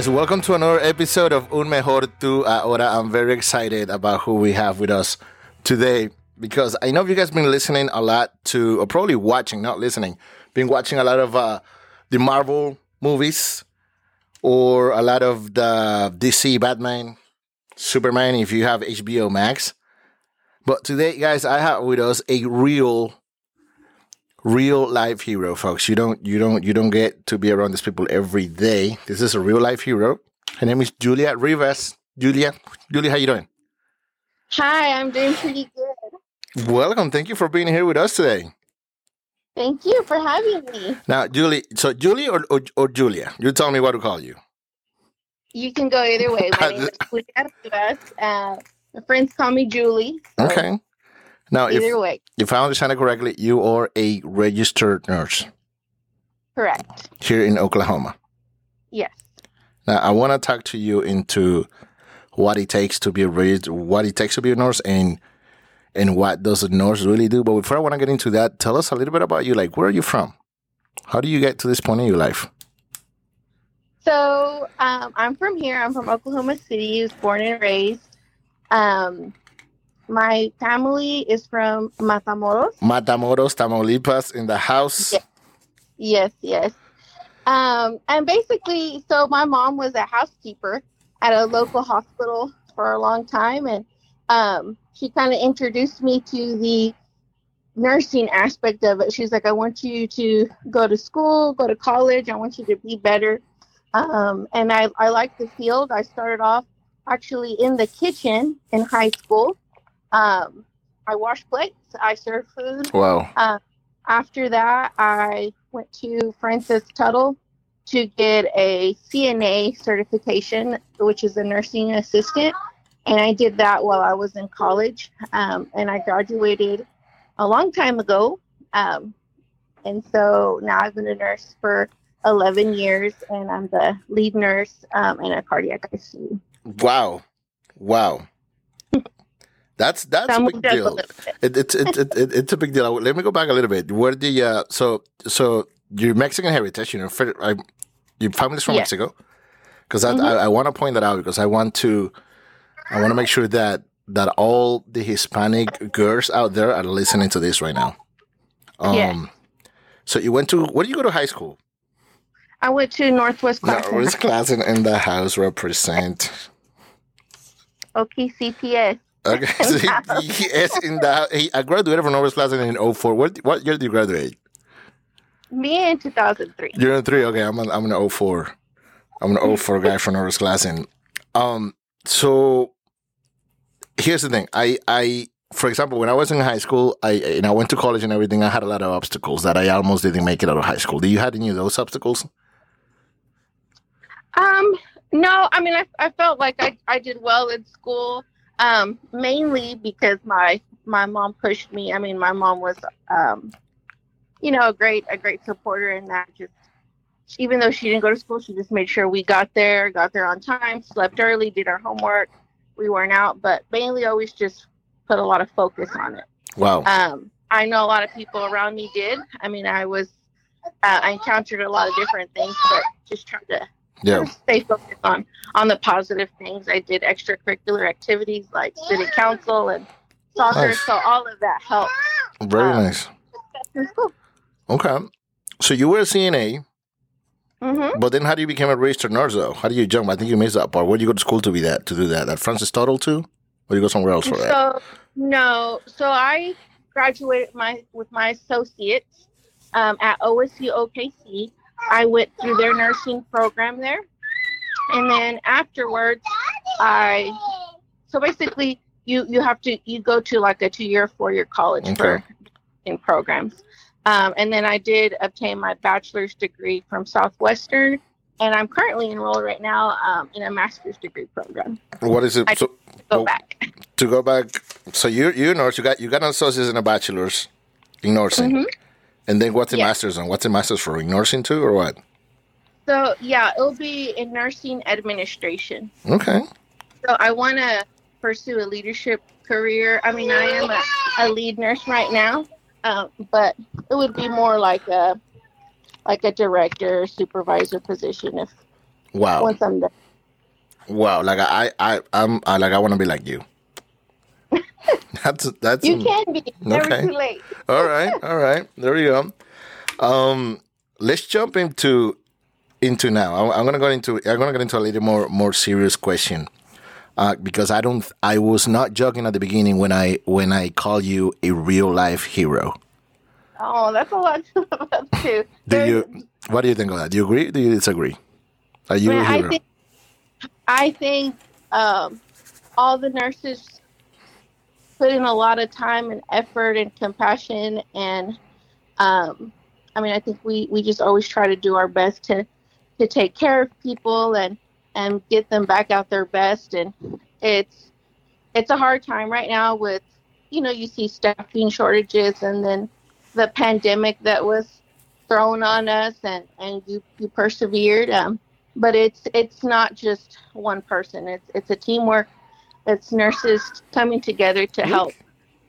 Guys, welcome to another episode of Un Mejor Tu Ahora. I'm very excited about who we have with us today because I know you guys been listening a lot to, or probably watching, not listening, been watching a lot of uh, the Marvel movies or a lot of the DC Batman, Superman if you have HBO Max. But today, guys, I have with us a real real life hero, folks. You don't you don't you don't get to be around these people every day. This is a real life hero. Her name is Julia Rivas. Julia, Julia, how you doing? Hi, I'm doing pretty good. Welcome. Thank you for being here with us today. Thank you for having me. Now, Julie, so Julie or, or, or Julia? You tell me what to call you. You can go either way. My name is Julia Rivas. Uh, my friends call me Julie. so Okay. Now, if, Either way, if I understand it correctly, you are a registered nurse correct. here in Oklahoma. Yes. Now, I want to talk to you into what it takes to be a what it takes to be a nurse and and what does a nurse really do. But before I want to get into that, tell us a little bit about you. Like, where are you from? How do you get to this point in your life? So um, I'm from here. I'm from Oklahoma City. I was born and raised. Um, my family is from Matamoros. Matamoros, Tamaulipas, in the house. Yeah. Yes, yes. Um, and basically, so my mom was a housekeeper at a local hospital for a long time, and um, she kind of introduced me to the nursing aspect of it. She's like, I want you to go to school, go to college. I want you to be better. Um, and I, I like the field. I started off actually in the kitchen in high school. Um, I washed plates, I served food, Wow. after that, I went to Francis Tuttle to get a CNA certification, which is a nursing assistant. And I did that while I was in college. Um, and I graduated a long time ago. Um, and so now I've been a nurse for 11 years, and I'm the lead nurse um, in a cardiac ICU. Wow. Wow. That's that's a big a deal. It, it's it, it, it, it's a big deal. Let me go back a little bit. Where the uh, so so your Mexican heritage, you know, for, I, your family's from Yeah. Mexico, because I, Mhm. I, I want to point that out because I want to I want to make sure that that all the Hispanic girls out there are listening to this right now. Um, Yeah. So you went to where did you go to high school? I went to Northwest No, Class where's class in, in the house represent? OKCPS. Okay, so he, he is in the he, I graduated from Norris Class in 04. What what year did you graduate? Me in 2003. You're in three. Okay, I'm an I'm an 04. I'm an 04 guy from Norris Class. And um, so here's the thing. I I for example, when I was in high school, I and I went to college and everything. I had a lot of obstacles that I almost didn't make it out of high school. Do you had any of those obstacles? Um, no, I mean, I, I felt like I, I did well in school, um, mainly because my, my mom pushed me. I mean, my mom was, um, you know, a great, a great supporter in that just, even though she didn't go to school, she just made sure we got there, got there on time, slept early, did our homework. We weren't out, but mainly always just put a lot of focus on it. Wow. Um, I know a lot of people around me did. I mean, I was, uh, I encountered a lot of different things, but just trying to Yeah. stay focused on on the positive things. I did extracurricular activities like city council and soccer, Nice. so all of that helped. Very um, nice. Okay. So you were a CNA, hmm but then how do you become a registered nurse though? How do you jump? I think you missed that part. Where did you go to school to be that to do that? At Francis Tuttle too? Or do you go somewhere else for that? So no, so I graduated my with my associates um, at OSU OKC. I went through their nursing program there, and then afterwards, I so basically you you have to you go to like a two year four year college Okay. for in programs, um, and then I did obtain my bachelor's degree from Southwestern. And I'm currently enrolled right now um, in a master's degree program. What is it? I- So Go Oh. back. to go back, so you you nurse, you got you got an associate's and a bachelor's in nursing, Mhm. And then what's the master's on? What's the master's for? In nursing too, or what? So yeah, it'll be in nursing administration. Okay, So I want to pursue a leadership career. I mean, I am a, a lead nurse right now, um, but it would be more like a like a director, supervisor position if Wow. once I'm done. Wow. Like I, I, I'm I, like I want to be like you. that's that's You can be never Okay. too late. all right. All right. There we go. Um, let's jump into into now. I'm, I'm gonna go into I'm gonna get into a little more more serious question. Uh, because I don't, I was not joking at the beginning when I when I call you a real life hero. Oh, that's a lot to live up to. Do you? What do you think of that? Do you agree? Do you disagree? Are you Man, a I hero? think I think um, all the nurses put in a lot of time and effort and compassion, and um, I mean, I think we we just always try to do our best to to take care of people and and get them back out their best, and it's it's a hard time right now with you know you see staffing shortages and then the pandemic that was thrown on us and and you you persevered. Um but it's it's not just one person. It's it's a teamwork it's nurses coming together to help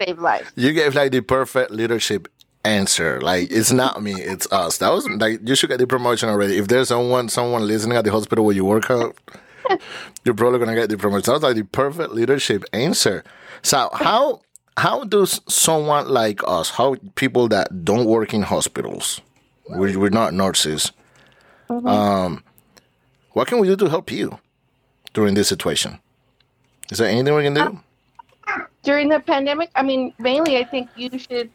save lives You gave like the perfect leadership answer. Like it's not me, it's us. That was like you should get the promotion already. If there's someone someone listening at the hospital where you work out, you're probably gonna get the promotion. That was like the perfect leadership answer. So how how does someone like us, how people that don't work in hospitals, we're, we're not nurses, um, what can we do to help you during this situation? Is there anything we can do? during the pandemic i mean mainly i think you should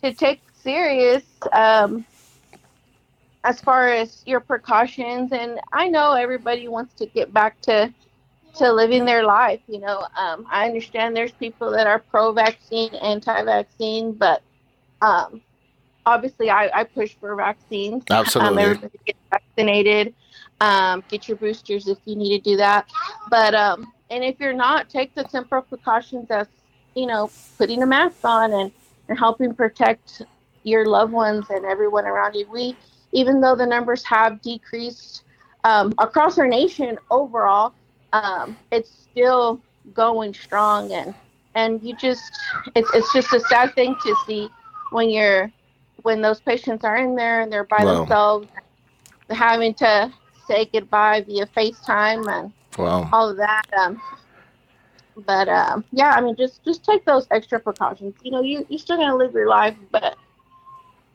to take serious um as far as your precautions. And i know everybody wants to get back to to living their life you know. Um i understand there's people that are pro-vaccine anti-vaccine but um obviously i i push for vaccines. Um, Absolutely. everybody get vaccinated. Um, get your boosters if you need to do that. But um, and if you're not take the simple precautions as you know putting a mask on and, and helping protect your loved ones and everyone around you we even though the numbers have decreased um, across our nation overall um, it's still going strong and and you just it's, it's just a sad thing to see when you're when those patients are in there and they're by Wow. themselves having to say goodbye via FaceTime and Wow. all of that. Um, but um, yeah, I mean, just just take those extra precautions. You know, you you're still gonna live your life, but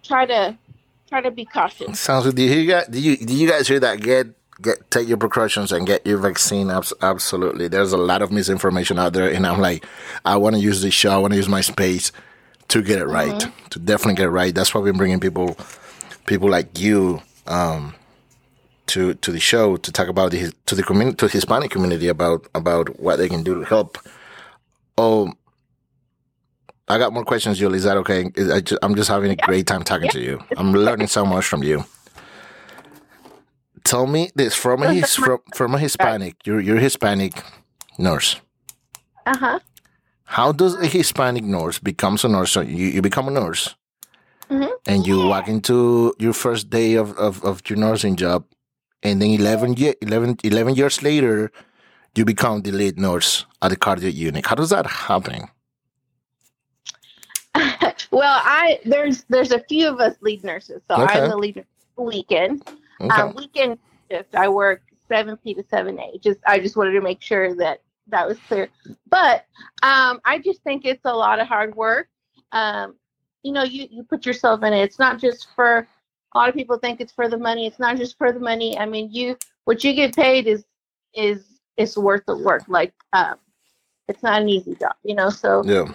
try to try to be cautious. Sounds good. Do you guys, do you do you guys hear that? Get get take your precautions and get your vaccine. Absolutely. There's a lot of misinformation out there, and I'm like, I want to use this show. I want to use my space to get it right. To definitely get it right. That's why we're bringing people people like you um, to to the show to talk about the to the community to the Hispanic community about about what they can do to help. Oh. I got more questions, Julie. Is that okay? I I'm just having a great time talking to you. I'm learning so much from you. Tell me this from a his, from, from a Hispanic. You're you're Hispanic nurse. Uh huh. How does a Hispanic nurse becomes a nurse? So you, you become a nurse, Mhm. and you walk into your first day of, of, of your nursing job, and then 11, year, 11, 11 years later, you become the lead nurse at the cardiac unit. How does that happen? well, I there's there's a few of us lead nurses, so Okay. I'm the lead weekend. Okay. Um, weekend shift. I work seven p to seven a. Just I just wanted to make sure that that was clear. But um, I just think it's a lot of hard work. Um, you know, you you put yourself in it. It's not just for. A lot of people think it's for the money. It's not just for the money. I mean, you what you get paid is is is worth the work. Like, um, it's not an easy job, you know. So yeah.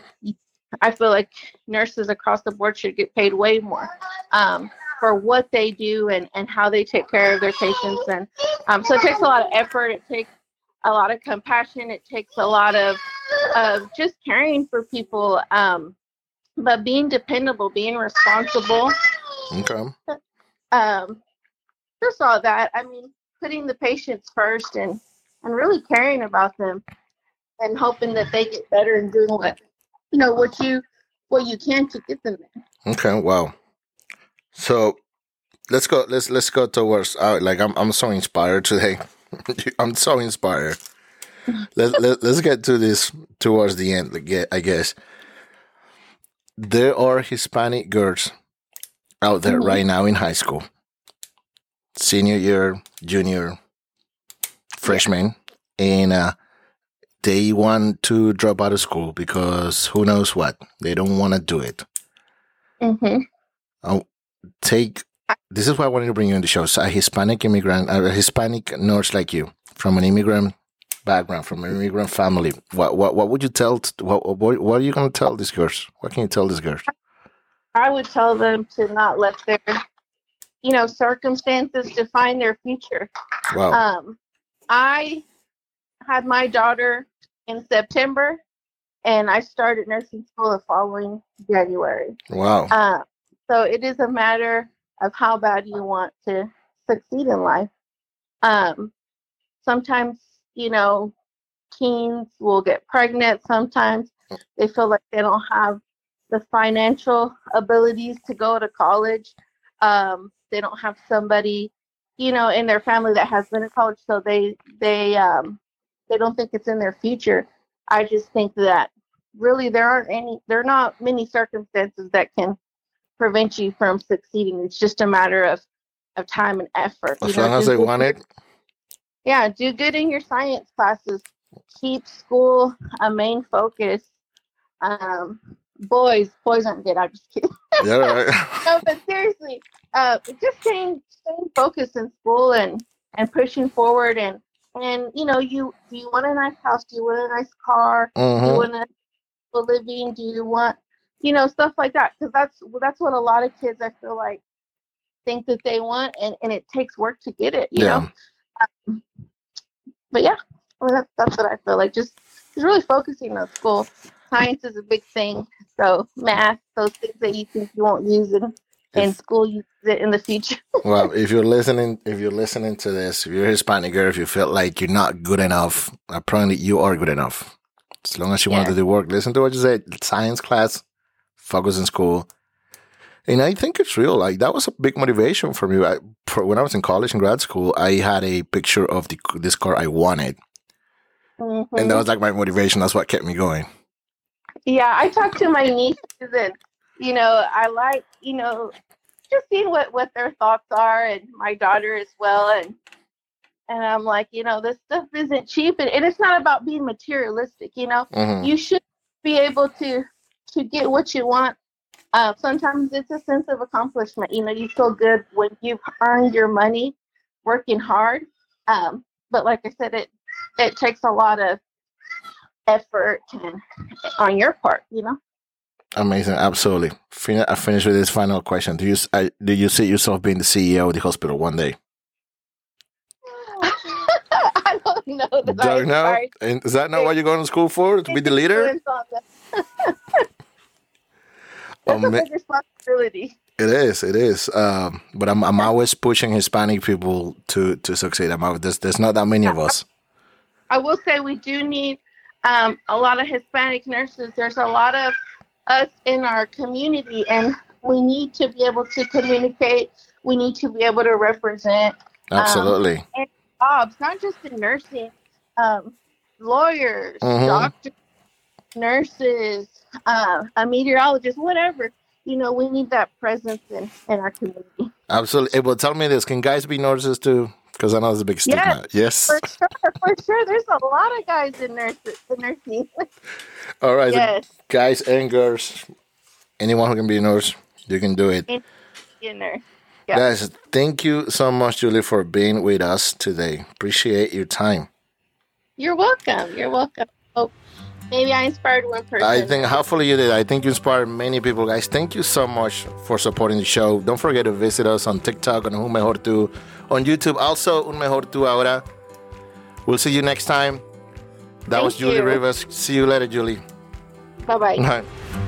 I feel like nurses across the board should get paid way more um, for what they do and, and how they take care of their patients. And um, so it takes a lot of effort. It takes a lot of compassion. It takes a lot of, of just caring for people, um, but being dependable, being responsible. Okay. Um, just all that. I mean, putting the patients first and, and really caring about them and hoping that they get better and doing what you know what you what you can to get them there. Okay. Wow. So let's go. Let's let's go towards. Uh, like I'm I'm so inspired today. I'm so inspired. Let, let let's get to this towards the end. I guess there are Hispanic girls out there Mhm. right now in high school, senior year, junior, freshman, and uh, they want to drop out of school because who knows what they don't want to do it. hmm Take this is why I wanted to bring you on the show. So a Hispanic immigrant, a Hispanic nurse like you, from an immigrant background, from an immigrant family. What what what would you tell? What what, what are you going to tell these girls? What can you tell these girls? I would tell them to not let their, you know, circumstances define their future. Wow. Um, I had my daughter in September, and I started nursing school the following January. wow. Uh, so it is a matter of how bad you want to succeed in life. Um, sometimes, you know, teens will get pregnant. Sometimes they feel like they don't have the financial abilities to go to college. Um, they don't have somebody, you know, in their family that has been to college, so they they um, they don't think it's in their future. I just think that really there aren't any, there are not many circumstances that can prevent you from succeeding. It's just a matter of of time and effort. As you know, long as they want it. Yeah, do good in your science classes. Keep school a main focus. Um, boys, boys aren't good. I'm just kidding. Yeah. Right. no, but seriously, uh, just staying staying focused in school and and pushing forward and and you know you do you want a nice house? Do you want a nice car? Do you Mhm. want a living? Do you want, you know, stuff like that? Because that's that's what a lot of kids I feel like think that they want, and and it takes work to get it. You Yeah. know. Um, but yeah, well, that's that's what I feel like. Just just really focusing on school. Science is a big thing. So math, those things that you think you won't use in in If- school, you use it in the future. well, if you're listening, if you're listening to this, if you're a Hispanic girl, if you feel like you're not good enough, apparently you are good enough. As long as you want to do the work, listen to what you said. Science class, focus in school. And I think it's real. Like that was a big motivation for me. I, for, when I was in college and grad school, I had a picture of the this car I wanted, and Mhm. that was like my motivation. That's what kept me going. Yeah, I talk to my nieces and you know, I like, you know, just seeing what what their thoughts are and my daughter as well and and I'm like, you know, this stuff isn't cheap and, and it's not about being materialistic, you know. hmm You should be able to to get what you want. Uh, sometimes it's a sense of accomplishment. You know, you feel good when you've earned your money working hard. Um, but like I said, it it takes a lot of effort and, on your part, you know. Amazing, absolutely. Fin- I finish with this final question. Do you I, do you see yourself being the CEO of the hospital one day? I don't know that Don't know. And is that not what you're going to school for? To be the leader? them. Oh, a big responsibility. It is. It is. Um, but I'm I'm always pushing Hispanic people to to succeed. I'm always, there's there's not that many of us. I will say we do need um, a lot of Hispanic nurses. There's a lot of us in our community, and we need to be able to communicate. We need to be able to represent Absolutely. jobs, not just in nursing, um, lawyers, Mhm. doctors, nurses, uh, a meteorologist, whatever. You know, we need that presence in, in our community. Absolutely. Well, tell me this: Can guys be nurses too? Because I know it's a big stigma. Yes. For sure, for sure. There's a lot of guys in nurses, in nursing. All right, yes, guys and girls, anyone who can be a nurse, you can do it. in nurse. Yeah. Guys, thank you so much, Julie, for being with us today. Appreciate your time. You're welcome. You're welcome. Maybe I inspired one person. I think hopefully you did. I think you inspired many people, guys. Thank you so much for supporting the show. Don't forget to visit us on TikTok on Un Mejor Tu, on YouTube. Also, Un Mejor Tu Ahora. We'll see you next time. That Thank was Julie you. Rivas. See you later, Julie. Bye bye. Bye.